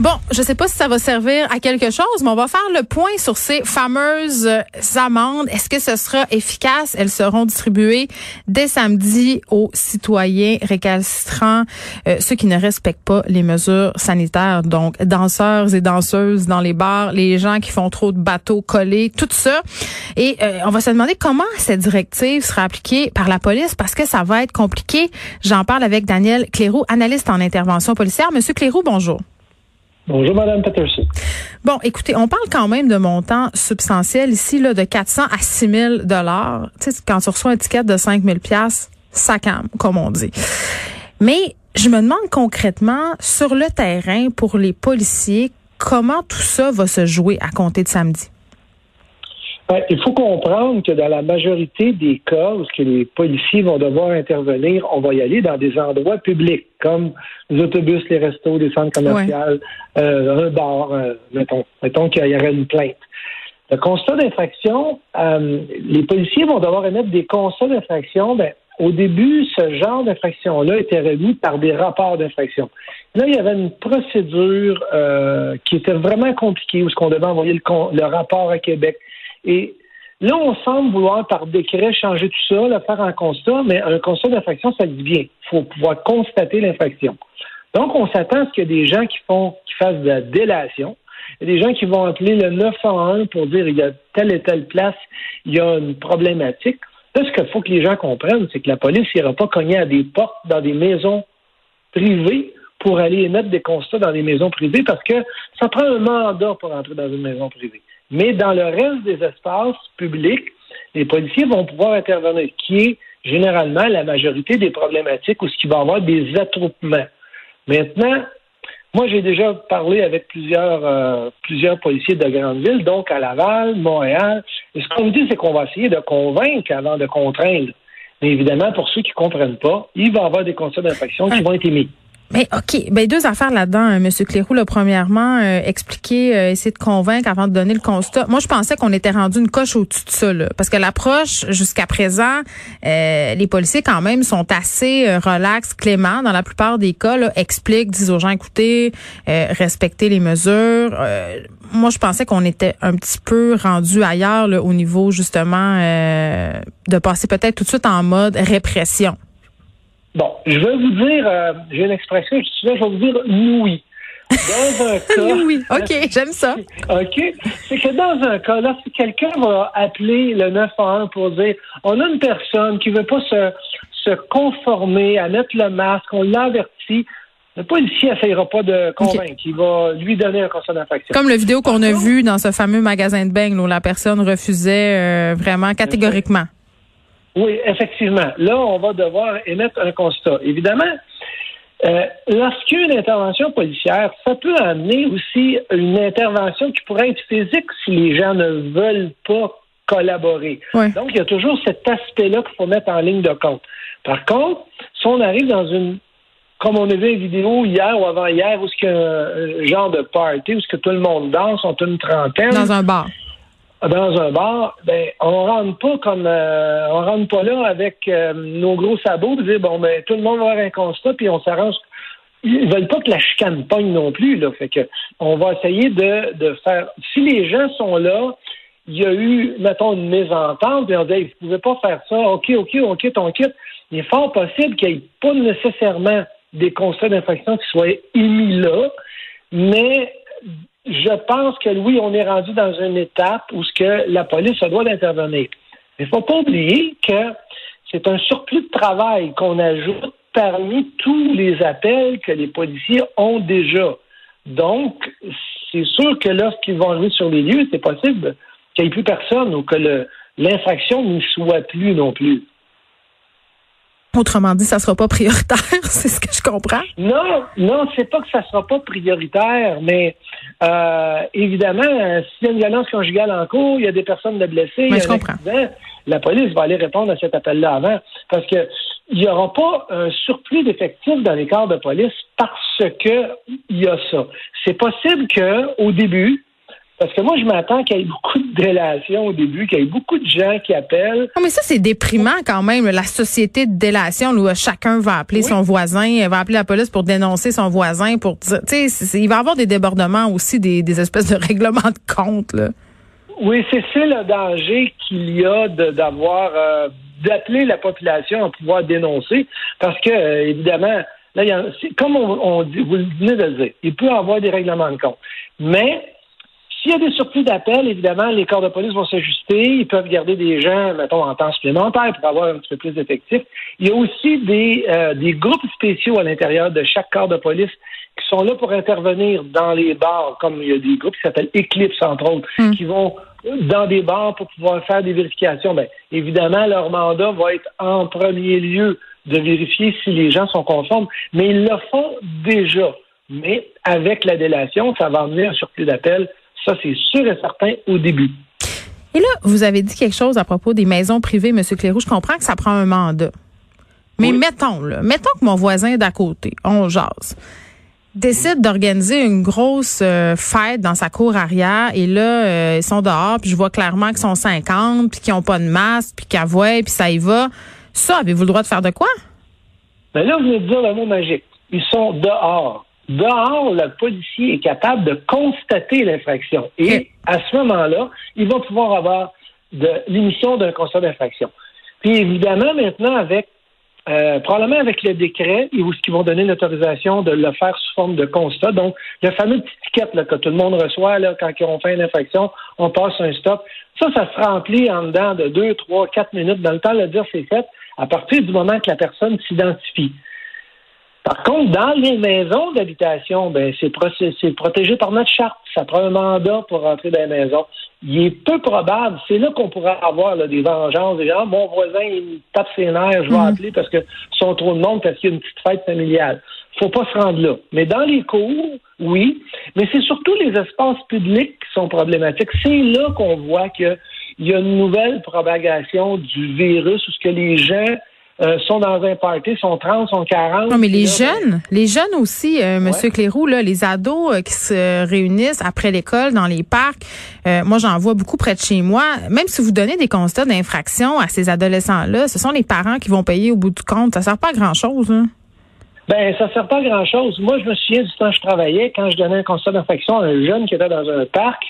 Bon, je sais pas si ça va servir à quelque chose, mais on va faire le point sur ces fameuses amendes. Est-ce que ce sera efficace? Elles seront distribuées dès samedi aux citoyens récalcitrants, euh, ceux qui ne respectent pas les mesures sanitaires, donc danseurs et danseuses dans les bars, les gens qui font trop de bateaux collés, tout ça. Et euh, on va se demander comment cette directive sera appliquée par la police parce que ça va être compliqué. J'en parle avec Daniel Cléroux, analyste en intervention policière. Monsieur Cléroux, bonjour. Bonjour, Madame Peterson. Bon, écoutez, on parle quand même de montants substantiels ici, là, de 400 à 6 000 dollars. Tu sais, quand tu reçois un ticket de 5 000 pièces, ça calme, comme on dit. Mais je me demande concrètement, sur le terrain, pour les policiers, comment tout ça va se jouer à compter de samedi? Ben, il faut comprendre que dans la majorité des cas où les policiers vont devoir intervenir, on va y aller dans des endroits publics, comme les autobus, les restos, les centres commerciaux, euh, un bar, euh, mettons, mettons qu'il y aurait une plainte. Le constat d'infraction, euh, les policiers vont devoir émettre des constats d'infraction. Ben, au début, ce genre d'infraction-là était remis par des rapports d'infraction. Là, il y avait une procédure qui était vraiment compliquée, où ce qu'on devait envoyer le, le rapport à Québec et là, on semble vouloir par décret changer tout ça, le faire un constat, mais un constat d'infraction, ça dit bien. Il faut pouvoir constater l'infraction. Donc, on s'attend à ce qu'il y ait des gens qui font, qui fassent de la délation. Il y a des gens qui vont appeler le 911 pour dire il y a telle et telle place, il y a une problématique. Là, ce qu'il faut que les gens comprennent, c'est que la police n'ira pas cogner à des portes dans des maisons privées pour aller émettre des constats dans des maisons privées parce que ça prend un mandat pour entrer dans une maison privée. Mais dans le reste des espaces publics, les policiers vont pouvoir intervenir, qui est généralement la majorité des problématiques où ce qui va y avoir des attroupements. Maintenant, moi, j'ai déjà parlé avec plusieurs, euh, plusieurs policiers de grandes villes, donc à Laval, Montréal. Et ce qu'on me dit, c'est qu'on va essayer de convaincre avant de contraindre. Mais évidemment, pour ceux qui ne comprennent pas, il va y avoir des constats d'infraction qui vont être émis. Mais OK, ben deux affaires là-dedans, hein, Monsieur Clérou. Là, premièrement, euh, expliquer, euh, essayer de convaincre avant de donner le constat. Moi, je pensais qu'on était rendu une coche au-dessus de ça, là, parce que l'approche jusqu'à présent, euh, les policiers quand même sont assez relax, cléments dans la plupart des cas. Là, expliquent, disent aux gens, écoutez, respectez les mesures. moi, je pensais qu'on était un petit peu rendu ailleurs là, au niveau justement de passer peut-être tout de suite en mode répression. Bon, je vais vous dire, euh, j'ai une expression, je vais vous dire oui. Dans un cas. oui, OK, j'aime ça. OK. C'est que dans un cas, là, si quelqu'un va appeler le 911 pour dire on a une personne qui ne veut pas se, se conformer à mettre le masque, on l'avertit, le policier n'essayera pas de convaincre. Il va lui donner un constat d'infraction. Comme le vidéo qu'on a vu dans ce fameux magasin de beignes où la personne refusait euh, vraiment catégoriquement. Oui, effectivement. Là, on va devoir émettre un constat. Évidemment, euh, lorsqu'il y a une intervention policière, ça peut amener aussi une intervention qui pourrait être physique si les gens ne veulent pas collaborer. Donc, il y a toujours cet aspect-là qu'il faut mettre en ligne de compte. Par contre, si on arrive dans une comme on a vu une vidéo hier ou avant-hier, où ce qu'il y a un, genre de party, où ce que tout le monde danse, on est une trentaine. Dans un bar dans un bar, ben on rentre pas comme euh, on rentre pas là avec euh, nos gros sabots de dire bon ben tout le monde va avoir un constat puis on s'arrange. Ils veulent pas que la chicane pogne non plus là, fait que on va essayer de, de faire. Si les gens sont là, il y a eu mettons une mésentente et on dit vous pouvez pas faire ça, ok ok on quitte on quitte. Il est fort possible qu'il n'y ait pas nécessairement des constats d'infraction qui soient émis là, mais je pense que oui, on est rendu dans une étape où ce que la police doit d'intervenir. Mais il ne faut pas oublier que c'est un surplus de travail qu'on ajoute parmi tous les appels que les policiers ont déjà. Donc, c'est sûr que lorsqu'ils vont arriver sur les lieux, c'est possible qu'il n'y ait plus personne ou que l'infraction n'y soit plus non plus. Autrement dit, ça sera pas prioritaire, c'est ce que je comprends. Non, non, c'est pas que ça sera pas prioritaire, mais euh, évidemment, s'il y a une violence conjugale en cours, il y a des personnes de blessées, il y a un accident, la police va aller répondre à cet appel-là avant, parce que il n'y aura pas un surplus d'effectifs dans les corps de police parce que il y a ça. C'est possible que au début, Parce que moi, je m'attends qu'il y ait beaucoup de délations au début, qu'il y ait beaucoup de gens qui appellent. Non, mais ça, c'est déprimant quand même, la société de délation où chacun va appeler son voisin, va appeler la police pour dénoncer son voisin, pour dire, tu sais, il va y avoir des débordements aussi, des, des espèces de règlements de compte, là. Oui, c'est ça le danger qu'il y a d'avoir, euh, d'appeler la population à pouvoir dénoncer, parce que, euh, évidemment, là, y a, comme on, dit, vous venez de le dire, il peut y avoir des règlements de compte. Mais, s'il y a des surplus d'appels, évidemment, les corps de police vont s'ajuster. Ils peuvent garder des gens, mettons, en temps supplémentaire pour avoir un petit peu plus d'effectifs. Il y a aussi des, euh, des groupes spéciaux à l'intérieur de chaque corps de police qui sont là pour intervenir dans les bars, comme il y a des groupes qui s'appellent Eclipse, entre autres, hmm. qui vont dans des bars pour pouvoir faire des vérifications. Bien, évidemment, leur mandat va être en premier lieu de vérifier si les gens sont conformes, mais ils le font déjà. Mais avec la délation, ça va amener un surplus d'appels ça, c'est sûr et certain au début. Et là, vous avez dit quelque chose à propos des maisons privées, M. Cléroux. Je comprends que ça prend un mandat. Mais mettons, là, mettons que mon voisin d'à côté, on jase, décide d'organiser une grosse euh, fête dans sa cour arrière et là, euh, ils sont dehors, puis je vois clairement qu'ils sont 50, puis qu'ils n'ont pas de masque, puis qu'ils puis ça y va. Ça, avez-vous le droit de faire de quoi? Ben là, vous venez de dire le mot magique. Ils sont dehors. Dehors, le policier est capable de constater l'infraction. Et à ce moment-là, il va pouvoir avoir de l'émission d'un constat d'infraction. Puis évidemment, maintenant, avec euh, probablement avec le décret, ils, qui vont donner l'autorisation de le faire sous forme de constat. Donc, le fameux petit ticket que tout le monde reçoit là, quand ils ont fait une infraction, on passe un stop. Ça, ça se remplit en dedans de deux, trois, quatre minutes. Dans le temps de le dire, c'est fait à partir du moment que la personne s'identifie. Par contre, dans les maisons d'habitation, ben, c'est, protégé par notre charte. Ça prend un mandat pour rentrer dans les maisons. Il est peu probable, c'est là qu'on pourrait avoir des vengeances. Des gens, mon voisin, il me tape ses nerfs, je vais mhm. appeler parce que sont trop de monde parce qu'il y a une petite fête familiale. Faut pas se rendre là. Mais dans les cours, oui. Mais c'est surtout les espaces publics qui sont problématiques. C'est là qu'on voit qu'il y a une nouvelle propagation du virus où ce que les gens euh, sont dans un party, sont 30, sont 40. Non, mais les jeunes, les jeunes aussi, euh, Monsieur Clérou, là, les ados euh, qui se réunissent après l'école dans les parcs. Euh, moi, j'en vois beaucoup près de chez moi. Même si vous donnez des constats d'infraction à ces adolescents-là, ce sont les parents qui vont payer au bout du compte. Ça sert pas à grand-chose. Hein? Ben, ça sert pas à grand-chose. Moi, je me souviens du temps que je travaillais, quand je donnais un constat d'infraction à un jeune qui était dans un parc,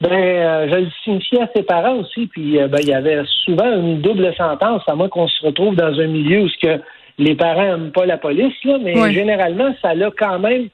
ben, euh, je le signifiais à ses parents aussi, puis euh, ben, il y avait souvent une double sentence, à moins qu'on se retrouve dans un milieu où ce que les parents n'aiment pas la police, là, mais généralement, ça a quand même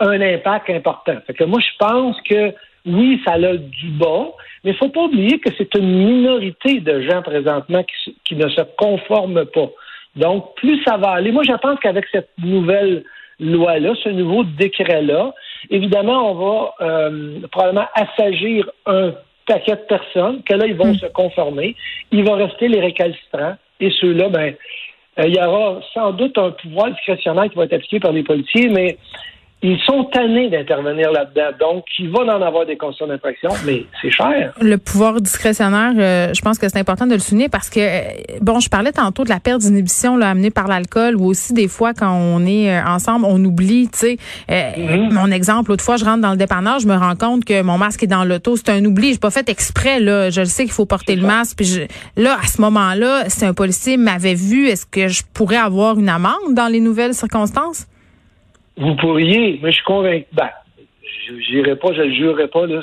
un impact important. Fait que moi, je pense que oui, ça a du bas, mais il faut pas oublier que c'est une minorité de gens présentement qui, qui ne se conforment pas. Donc, plus ça va aller. Moi, je pense qu'avec cette nouvelle loi-là, ce nouveau décret-là, Évidemment, on va euh, probablement assagir un paquet de personnes, que là, ils vont hmm. se conformer. Il va rester les récalcitrants. Et ceux-là, ben, euh, il y aura sans doute un pouvoir discrétionnaire qui va être appliqué par les policiers, mais ils sont tannés d'intervenir là-dedans. Donc, il va en avoir des constats d'infraction, mais c'est cher. Le pouvoir discrétionnaire, euh, je pense que c'est important de le souligner parce que, euh, bon, je parlais tantôt de la perte d'inhibition amenée par l'alcool ou aussi des fois quand on est euh, ensemble, on oublie, tu sais. Mm-hmm. Mon exemple, l'autre fois, je rentre dans le dépanneur, je me rends compte que mon masque est dans l'auto. C'est un oubli. Je pas fait exprès, là. Je le sais qu'il faut porter le masque. Puis là, à ce moment-là, si un policier m'avait vu, est-ce que je pourrais avoir une amende dans les nouvelles circonstances? Vous pourriez, mais je suis convaincu. Ben, je n'irai pas, je ne le jurerai pas, là,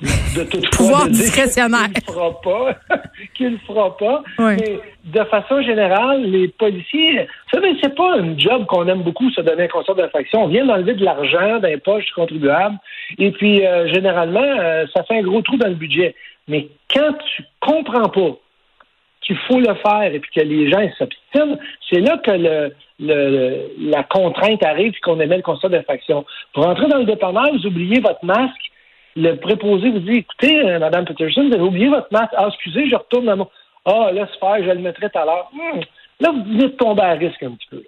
de toute Pouvoir discrétionnaire. Qu'il ne fera pas. qu'il ne fera pas. Mais de façon générale, les policiers, vous savez, c'est pas un job qu'on aime beaucoup, se donner un constat d'infraction. On vient d'enlever de l'argent dans les poches du contribuable. Et puis, euh, généralement, euh, ça fait un gros trou dans le budget. Mais quand tu comprends pas qu'il faut le faire et puis que les gens s'obstinent, c'est là que le, la contrainte arrive et qu'on émet le constat d'infraction. Pour entrer dans le dépanneur, vous oubliez votre masque. Le préposé vous dit écoutez, euh, Mme Peterson, vous avez oublié votre masque. Ah, excusez, je retourne dans mon. Ah, laisse faire, je le mettrai tout à l'heure. Hmm. Là, vous venez de tomber à risque un petit peu.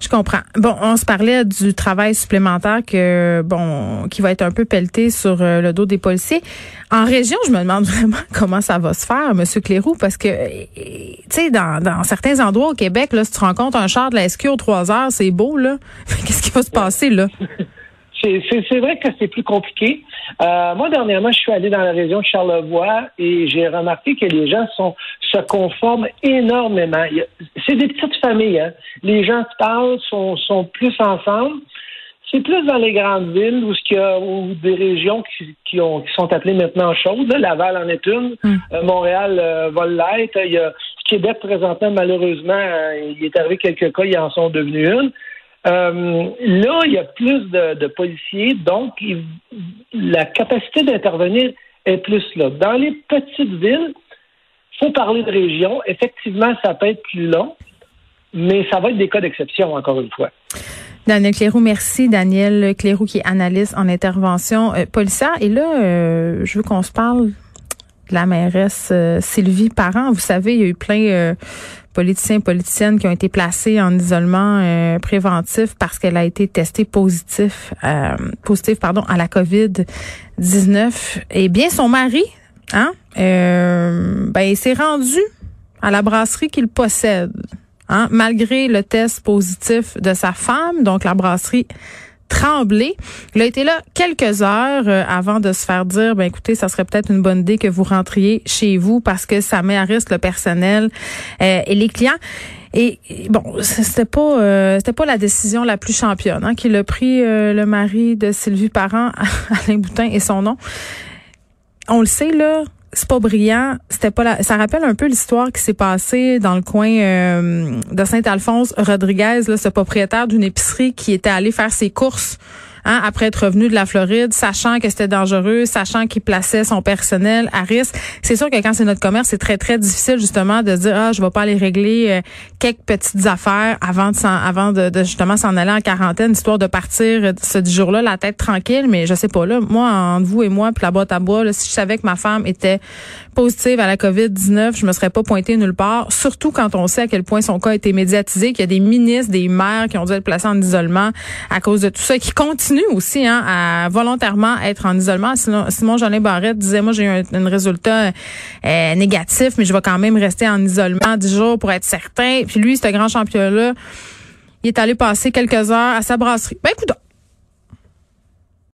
Je comprends. Bon, on se parlait du travail supplémentaire que bon qui va être un peu pelleté sur euh, le dos des policiers. En région, je me demande vraiment comment ça va se faire, Monsieur Clérou, parce que tu sais, dans, dans certains endroits au Québec, là, si tu rencontres un char de la SQ aux trois heures, c'est beau là. Qu'est-ce qui va se passer là? c'est vrai que c'est plus compliqué. Euh, moi, dernièrement, je suis allé dans la région de Charlevoix et j'ai remarqué que les gens sont se conforment énormément. C'est des petites familles. Hein. Les gens se parlent, sont, sont plus ensemble. C'est plus dans les grandes villes où, il y a, des régions qui, ont, qui sont appelées maintenant chaudes. Laval en est une. Hmm. Euh, Montréal euh, va l'être. Il y a Québec présentement, malheureusement, euh, il est arrivé quelques cas, ils en sont devenus une. Là, il y a plus de, policiers, donc la capacité d'intervenir est plus là. Dans les petites villes, il faut parler de région. Effectivement, ça peut être plus long, mais ça va être des cas d'exception, encore une fois. Daniel Cléroux, merci. Daniel Cléroux qui est analyste en intervention euh, policière. Et là, euh, je veux qu'on se parle de la mairesse euh, Sylvie Parent. Vous savez, il y a eu plein euh, politiciens et politiciennes qui ont été placés en isolement préventif parce qu'elle a été testée positif, positif pardon, à la COVID-19. Et bien, son mari, hein, ben, il s'est rendu à la brasserie qu'il possède. Hein, malgré le test positif de sa femme, donc la brasserie Tremblay. Il a été là quelques heures euh, avant de se faire dire, ben écoutez, ça serait peut-être une bonne idée que vous rentriez chez vous parce que ça met à risque le personnel euh, et les clients. Et bon, c'était pas euh, c'était pas la décision la plus championne hein, qu'il a pris le mari de Sylvie Parent, Alain Boutin et son nom. On le sait là, c'est pas brillant. C'était pas la... Ça rappelle un peu l'histoire qui s'est passée dans le coin euh, de Saint-Alphonse. Rodriguez, là, ce propriétaire d'une épicerie qui était allé faire ses courses Hein, après être revenu de la Floride, sachant que c'était dangereux, sachant qu'il plaçait son personnel à risque. C'est sûr que quand c'est notre commerce, c'est très très difficile justement de dire ah je vais pas aller régler euh, quelques petites affaires avant de avant de, justement s'en aller en quarantaine, histoire de partir ce jour-là la tête tranquille. Mais je sais pas là, moi entre vous et moi puis la boîte à bois, là, si je savais que ma femme était positive à la COVID-19, je me serais pas pointée nulle part. Surtout quand on sait à quel point son cas a été médiatisé, qu'il y a des ministres, des maires qui ont dû être placés en isolement à cause de tout ça, qui continuent aussi hein, à volontairement être en isolement. Sinon, Simon Jolin Barrette disait, moi j'ai eu un, résultat euh, négatif, mais je vais quand même rester en isolement 10 jours pour être certain. Puis lui, ce grand champion-là, il est allé passer quelques heures à sa brasserie. Ben écoute,